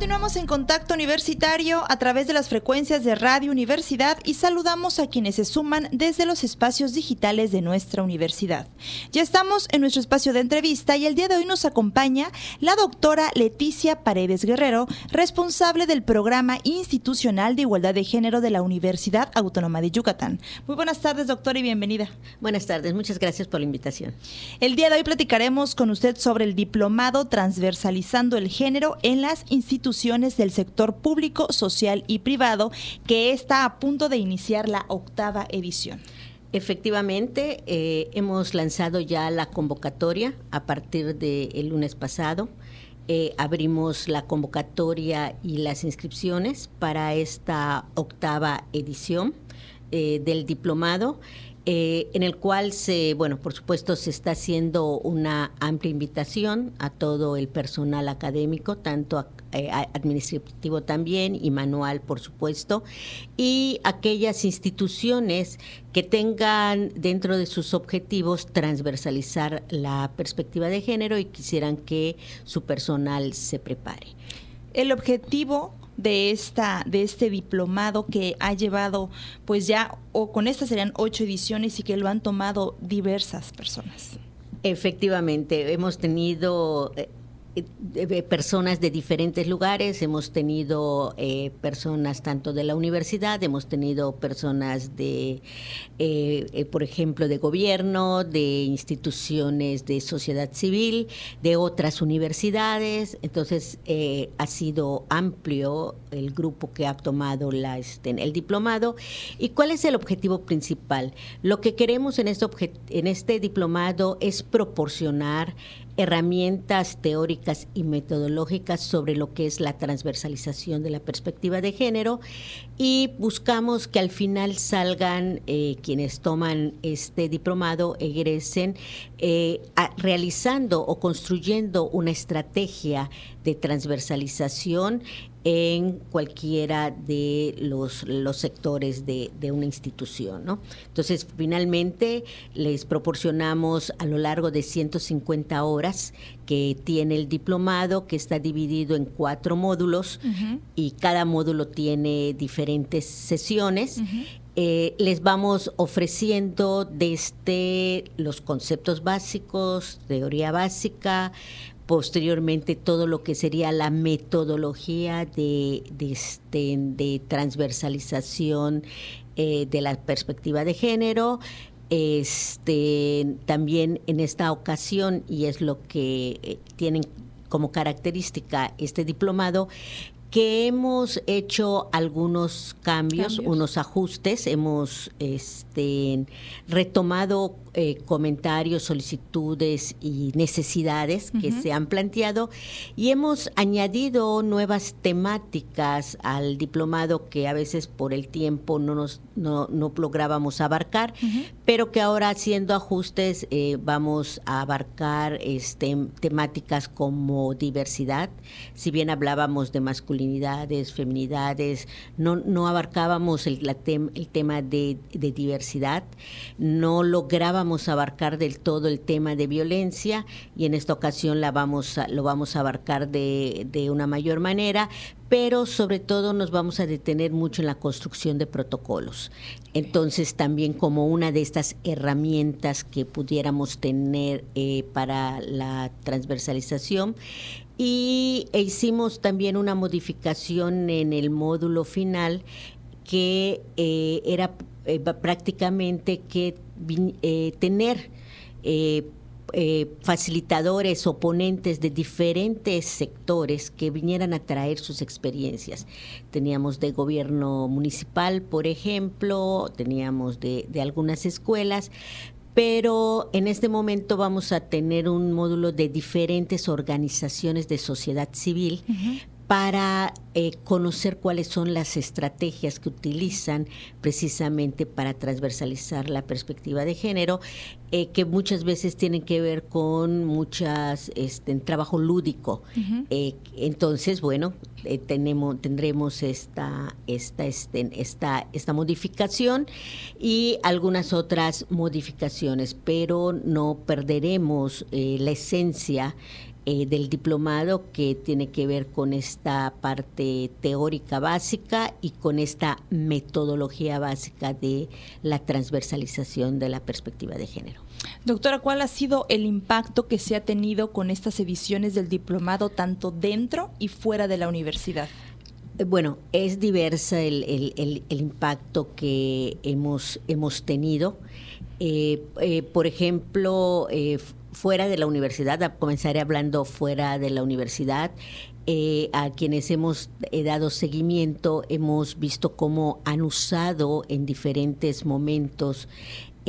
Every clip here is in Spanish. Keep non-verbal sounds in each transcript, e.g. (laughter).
Continuamos en contacto universitario a través de las frecuencias de Radio Universidad y saludamos a quienes se suman desde los espacios digitales de nuestra universidad. Ya estamos en nuestro espacio de entrevista y el día de hoy nos acompaña la doctora Leticia Paredes Guerrero, responsable del programa institucional de igualdad de género de la Universidad Autónoma de Yucatán. Muy buenas tardes, doctora, y bienvenida. Buenas tardes, muchas gracias por la invitación. El día de hoy platicaremos con usted sobre el diplomado transversalizando el género en las instituciones del sector público, social y privado, que está a punto de iniciar la octava edición. Efectivamente, eh, hemos lanzado ya la convocatoria a partir del lunes pasado. Eh, abrimos la convocatoria y las inscripciones para esta octava edición eh, del diplomado. en el cual se, bueno, por supuesto se está haciendo una amplia invitación a todo el personal académico, tanto a, eh, administrativo también y manual, por supuesto, y aquellas instituciones que tengan dentro de sus objetivos transversalizar la perspectiva de género y quisieran que su personal se prepare. El objetivo de esta de este diplomado que ha llevado pues ya o con estas serían ocho ediciones y que lo han tomado diversas personas efectivamente hemos tenido eh, personas de diferentes lugares, hemos tenido eh, personas tanto de la universidad, hemos tenido personas de, eh, por ejemplo, de gobierno, de instituciones de sociedad civil, de otras universidades, entonces ha sido amplio el grupo que ha tomado la, este, el diplomado. ¿Y cuál es el objetivo principal? Lo que queremos en este, en este diplomado es proporcionar herramientas teóricas y metodológicas sobre lo que es la transversalización de la perspectiva de género y buscamos que al final salgan eh, quienes toman este diplomado, egresen eh, realizando o construyendo una estrategia de transversalización en cualquiera de los, los sectores de, una institución. ¿no? Entonces, finalmente, les proporcionamos a lo largo de 150 horas que tiene el diplomado, que está dividido en cuatro módulos y cada módulo tiene diferentes sesiones. Eh, les vamos ofreciendo desde los conceptos básicos, teoría básica, posteriormente todo lo que sería la metodología de, este, transversalización eh, de la perspectiva de género. Este, también en esta ocasión, y es lo que eh, tienen como característica este diplomado, que hemos hecho algunos cambios, unos ajustes, hemos este, retomado eh, comentarios, solicitudes y necesidades que se han planteado. Y hemos añadido nuevas temáticas al diplomado que a veces por el tiempo no nos no, lográbamos abarcar, pero que ahora haciendo ajustes eh, vamos a abarcar este, temáticas como diversidad. Si bien hablábamos de masculinidades, feminidades, no, no abarcábamos el, el tema de, de diversidad, no lográbamos abarcar del todo el tema de violencia y en esta ocasión la vamos lo vamos a abarcar de, de una mayor manera, pero sobre todo nos vamos a detener mucho en la construcción de protocolos. Entonces también como una de estas herramientas que pudiéramos tener eh, para la transversalización y hicimos también una modificación en el módulo final que eh, era eh, prácticamente que tener eh, facilitadores o ponentes de diferentes sectores que vinieran a traer sus experiencias. Teníamos de gobierno municipal, por ejemplo, teníamos de, algunas escuelas, pero en este momento vamos a tener un módulo de diferentes organizaciones de sociedad civil para eh, conocer cuáles son las estrategias que utilizan precisamente para transversalizar la perspectiva de género, eh, que muchas veces tienen que ver con muchas este, trabajo lúdico. Eh, entonces, bueno, tenemos, tendremos esta, esta, este, esta, esta modificación y algunas otras modificaciones, pero no perderemos la esencia eh, del diplomado que tiene que ver con esta parte teórica básica y con esta metodología básica de la transversalización de la perspectiva de género. Doctora, ¿cuál ha sido el impacto que se ha tenido con estas ediciones del diplomado tanto dentro y fuera de la universidad? Eh, bueno, es diversa el, impacto que hemos, hemos tenido. Eh, por ejemplo, fuera de la universidad, comenzaré hablando fuera de la universidad, eh, a quienes hemos eh, dado seguimiento, hemos visto cómo han usado en diferentes momentos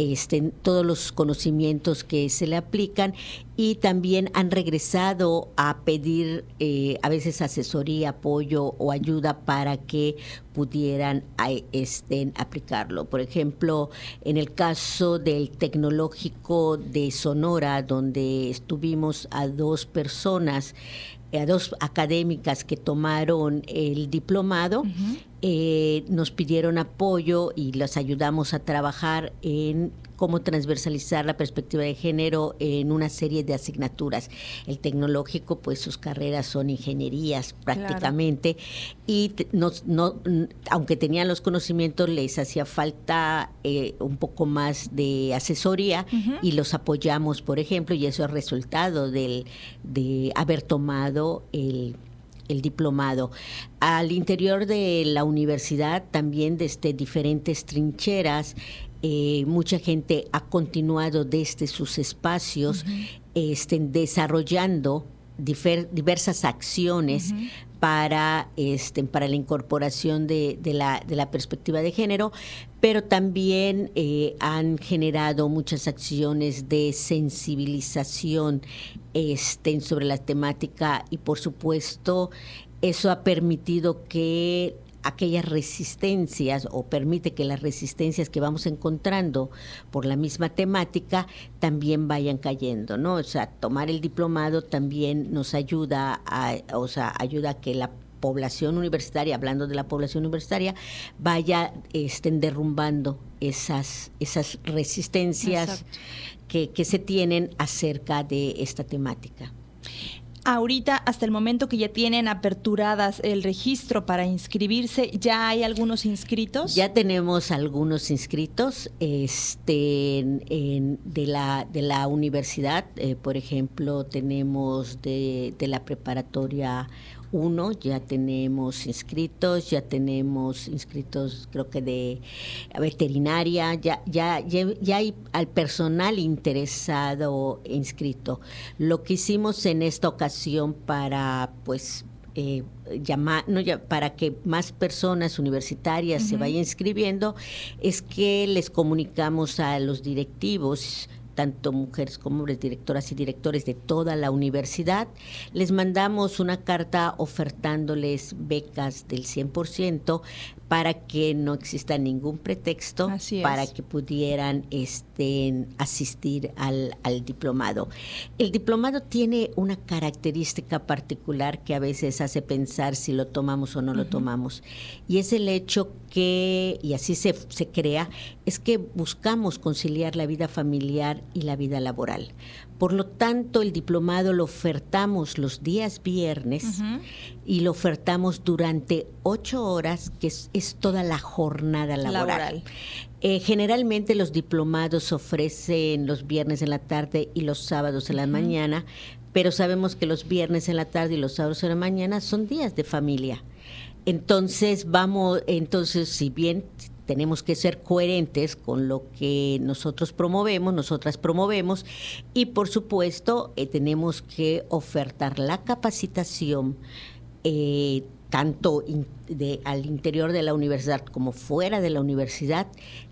este, todos los conocimientos que se le aplican y también han regresado a pedir eh, a veces asesoría, apoyo o ayuda para que pudieran estén aplicarlo. Por ejemplo, en el caso del tecnológico de Sonora, donde estuvimos a dos personas, a dos académicas que tomaron el diplomado, eh, nos pidieron apoyo y las ayudamos a trabajar en cómo transversalizar la perspectiva de género en una serie de asignaturas. El tecnológico, pues sus carreras son ingenierías prácticamente y no, aunque tenían los conocimientos, les hacía falta eh, un poco más de asesoría y los apoyamos, por ejemplo, y eso es resultado del, de haber tomado el el diplomado. Al interior de la universidad también desde diferentes trincheras eh, mucha gente ha continuado desde sus espacios estén desarrollando diversas acciones para, este, para la incorporación de, la, de, la, perspectiva de género, pero también eh, han generado muchas acciones de sensibilización este, sobre la temática y por supuesto eso ha permitido que aquellas resistencias o permite que las resistencias que vamos encontrando por la misma temática también vayan cayendo, ¿no? O sea, tomar el diplomado también nos ayuda a, o sea, ayuda a que la población universitaria, hablando de la población universitaria, vaya estén derrumbando esas, esas resistencias que, que se tienen acerca de esta temática. Ahorita, hasta el momento que ya tienen aperturadas el registro para inscribirse, ¿ya hay algunos inscritos? Ya tenemos algunos inscritos este, de, la, de la universidad. Eh, por ejemplo, tenemos de, de la preparatoria uno, ya tenemos inscritos, ya tenemos inscritos creo que de veterinaria, ya, ya, ya, hay al personal interesado inscrito. Lo que hicimos en esta ocasión para pues eh, llamar, no, para que más personas universitarias se vayan inscribiendo, es que les comunicamos a los directivos tanto mujeres como hombres, directoras y directores de toda la universidad. Les mandamos una carta ofertándoles becas del 100% para que no exista ningún pretexto para que pudieran este, asistir al, diplomado. El diplomado tiene una característica particular que a veces hace pensar si lo tomamos o no lo tomamos, y es el hecho que, y así se, se crea, es que buscamos conciliar la vida familiar y la vida laboral. Por lo tanto, el diplomado lo ofertamos los días viernes y lo ofertamos durante ocho horas, que es, toda la jornada laboral. Eh, generalmente los diplomados ofrecen los viernes en la tarde y los sábados en la mañana, pero sabemos que los viernes en la tarde y los sábados en la mañana son días de familia. Entonces vamos, entonces si bien tenemos que ser coherentes con lo que nosotros promovemos, nosotras promovemos y por supuesto eh, tenemos que ofertar la capacitación eh, tanto de, al interior de la universidad como fuera de la universidad,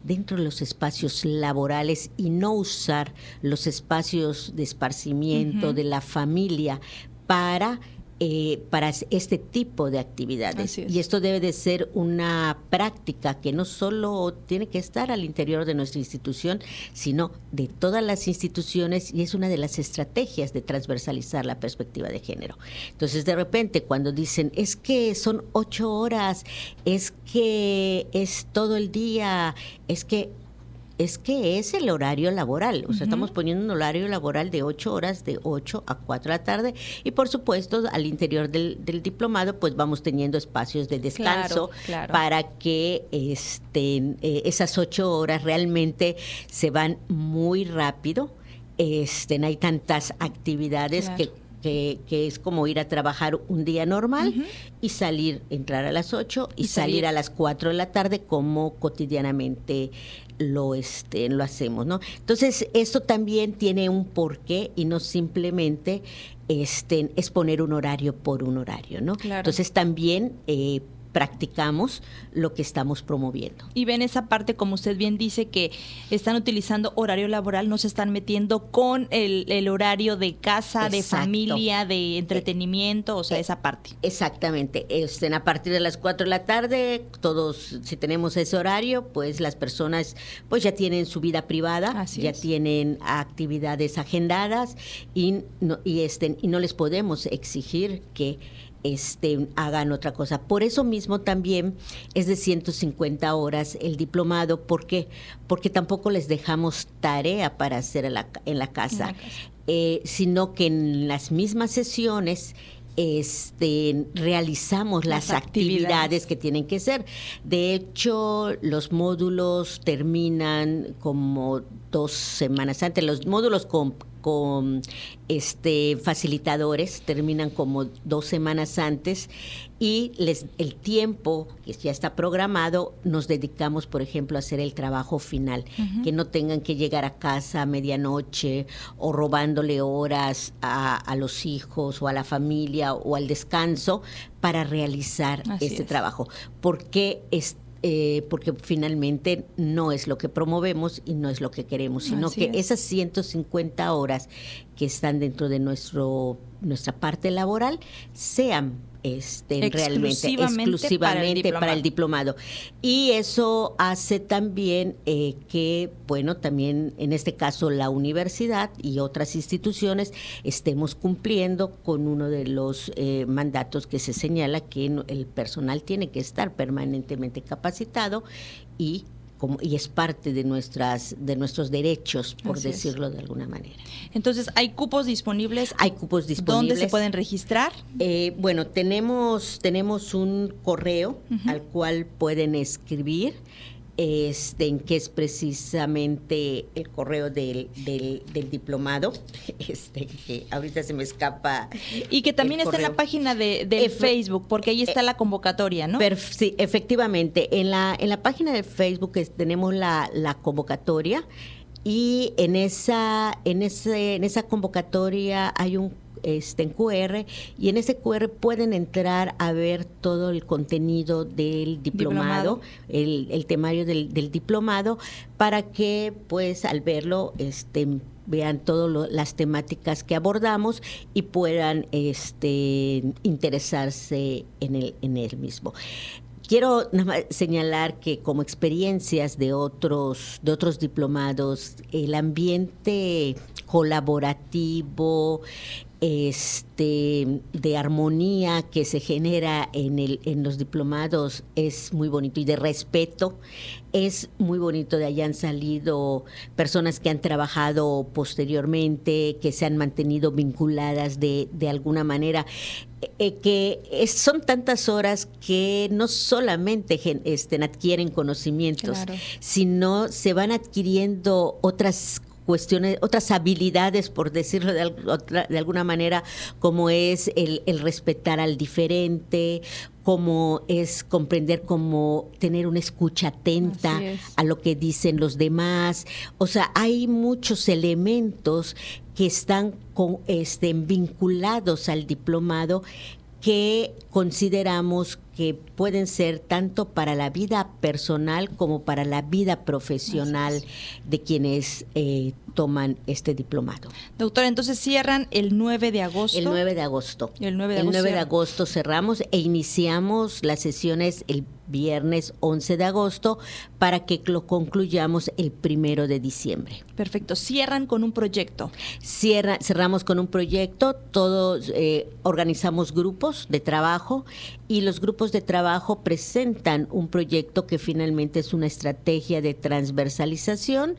dentro de los espacios laborales y no usar los espacios de esparcimiento de la familia para eh, para este tipo de actividades. Y esto debe de ser una práctica que no solo tiene que estar al interior de nuestra institución, sino de todas las instituciones y es una de las estrategias de transversalizar la perspectiva de género. Entonces, de repente, cuando dicen, es que son ocho horas, es que es todo el día, es que es que es el horario laboral. O sea, estamos poniendo un horario laboral de ocho horas, de 8 a 4 de la tarde. Y por supuesto, al interior del, diplomado, pues vamos teniendo espacios de descanso para que estén eh, esas ocho horas realmente se van muy rápido. Estén, hay tantas actividades que que, es como ir a trabajar un día normal y salir, entrar a las 8 y, salir. a las 4 de la tarde como cotidianamente lo, este, lo hacemos, ¿no? Entonces, esto también tiene un porqué y no simplemente este, es poner un horario por un horario, ¿no? Entonces, también... Eh, practicamos lo que estamos promoviendo. Y ven esa parte, como usted bien dice, que están utilizando horario laboral, no se están metiendo con el, horario de casa, de familia, de entretenimiento, o sea, eh, esa parte. Exactamente. Estén a partir de las 4 de la tarde, todos, si tenemos ese horario, pues las personas pues ya tienen su vida privada, ya tienen actividades agendadas y no, y, estén, y no les podemos exigir que este, hagan otra cosa. Por eso mismo también es de 150 horas el diplomado. ¿Por qué? Porque tampoco les dejamos tarea para hacer en la, casa, eh, sino que en las mismas sesiones este, realizamos las, actividades. que tienen que ser. De hecho, los módulos terminan como dos semanas antes. Los módulos con con este facilitadores, terminan como dos semanas antes y les, el tiempo que ya está programado nos dedicamos, por ejemplo, a hacer el trabajo final, que no tengan que llegar a casa a medianoche o robándole horas a, los hijos o a la familia o al descanso para realizar este trabajo, porque este eh, porque finalmente no es lo que promovemos y no es lo que queremos, sino que esas 150 horas que están dentro de nuestro nuestra parte laboral sean este, realmente exclusivamente para el, diplomado. Y eso hace también eh, que, bueno, también en este caso la universidad y otras instituciones estemos cumpliendo con uno de los eh, mandatos que se señala que el personal tiene que estar permanentemente capacitado y y es parte de nuestras de nuestros derechos, por decirlo de alguna manera. Entonces, ¿hay cupos disponibles? Hay cupos disponibles. ¿Dónde se pueden registrar? Eh, bueno, tenemos tenemos un correo al cual pueden escribir este, en que es precisamente el correo del, del, diplomado, (laughs) este, que ahorita se me escapa. Y que también está en la página de, Facebook, porque ahí está la convocatoria, ¿no? sí, efectivamente. En la, en la página de Facebook tenemos la, la convocatoria y en esa, en, ese, en esa convocatoria hay un este, en QR y en ese QR pueden entrar a ver todo el contenido del diplomado, El, temario del, diplomado, para que pues al verlo este, vean todas las temáticas que abordamos y puedan este, interesarse en el, en el mismo. Quiero señalar que como experiencias de otros, de otros diplomados, el ambiente colaborativo, este de armonía que se genera en el en los diplomados es muy bonito y de respeto. Es muy bonito de han salido personas que han trabajado posteriormente que se han mantenido vinculadas de, de alguna manera. Eh, que son tantas horas que no solamente este, adquieren conocimientos, sino se van adquiriendo otras cuestiones, otras habilidades, por decirlo de, de alguna manera, como es el, respetar al diferente, como es comprender cómo tener una escucha atenta a lo que dicen los demás. O sea, hay muchos elementos que están con, este, vinculados al diplomado que consideramos que pueden ser tanto para la vida personal como para la vida profesional de quienes eh, toman este diplomado. Doctora, entonces cierran el 9 de agosto. El 9 de agosto. El 9 de, agosto, de agosto cerramos e iniciamos las sesiones el viernes 11 de agosto para que lo concluyamos el primero de diciembre. Perfecto. Cierran con un proyecto. Cierra, cerramos con un proyecto. Todos eh, organizamos grupos de trabajo y los grupos de trabajo presentan un proyecto que finalmente es una estrategia de transversalización,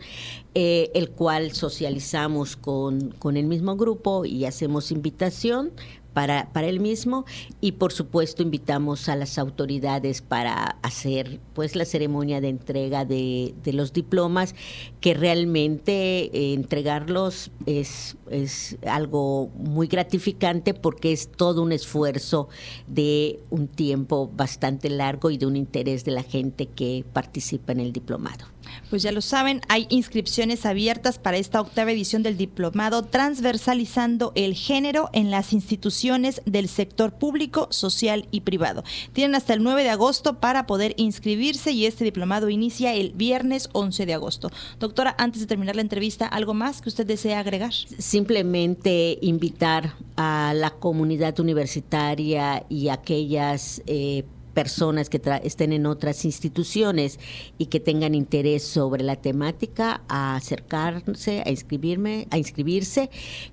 eh, el cual socializamos con, con el mismo grupo y hacemos invitación para, para él mismo y por supuesto invitamos a las autoridades para hacer pues la ceremonia de entrega de, los diplomas que realmente eh, entregarlos es, es algo muy gratificante porque es todo un esfuerzo de un tiempo bastante largo y de un interés de la gente que participa en el diplomado. Pues ya lo saben, hay inscripciones abiertas para esta octava edición del diplomado transversalizando el género en las instituciones del sector público, social y privado. Tienen hasta el 9 de agosto para poder inscribirse y este diplomado inicia el viernes 11 de agosto. Doctora, antes de terminar la entrevista, ¿algo más que usted desea agregar? Simplemente invitar a la comunidad universitaria y aquellas eh, personas que estén en otras instituciones y que tengan interés sobre la temática a acercarse, a inscribirme, a inscribirse,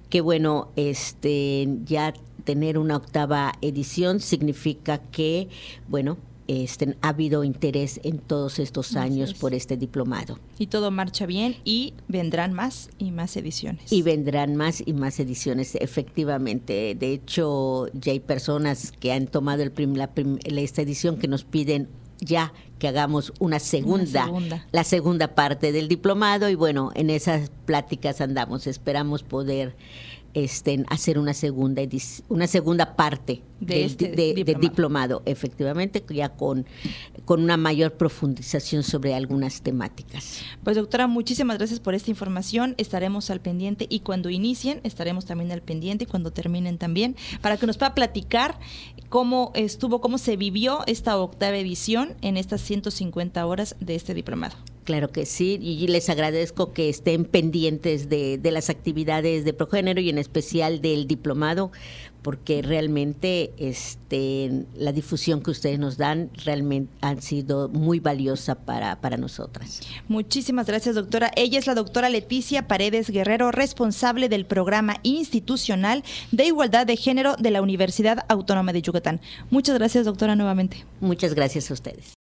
que bueno, este ya tener una octava edición significa que, bueno, este, ha habido interés en todos estos años por este diplomado. Y todo marcha bien y vendrán más y más ediciones. Y vendrán más y más ediciones, efectivamente. De hecho, ya hay personas que han tomado el la, esta edición que nos piden ya que hagamos una segunda, la segunda parte del diplomado y bueno, en esas pláticas andamos, esperamos poder este, hacer una segunda una segunda parte de este del, diplomado. efectivamente, ya con, con una mayor profundización sobre algunas temáticas. Pues doctora, muchísimas gracias por esta información. Estaremos al pendiente y cuando inicien estaremos también al pendiente y cuando terminen también, para que nos pueda platicar cómo estuvo, cómo se vivió esta octava edición en estas 150 horas de este diplomado. Claro que sí, y les agradezco que estén pendientes de, de las actividades de Progénero y en especial del diplomado, porque realmente este, la difusión que ustedes nos dan realmente han sido muy valiosa para, para nosotras. Muchísimas gracias, doctora. Ella es la doctora Leticia Paredes Guerrero, responsable del programa institucional de igualdad de género de la Universidad Autónoma de Yucatán. Muchas gracias, doctora, nuevamente. Muchas gracias a ustedes.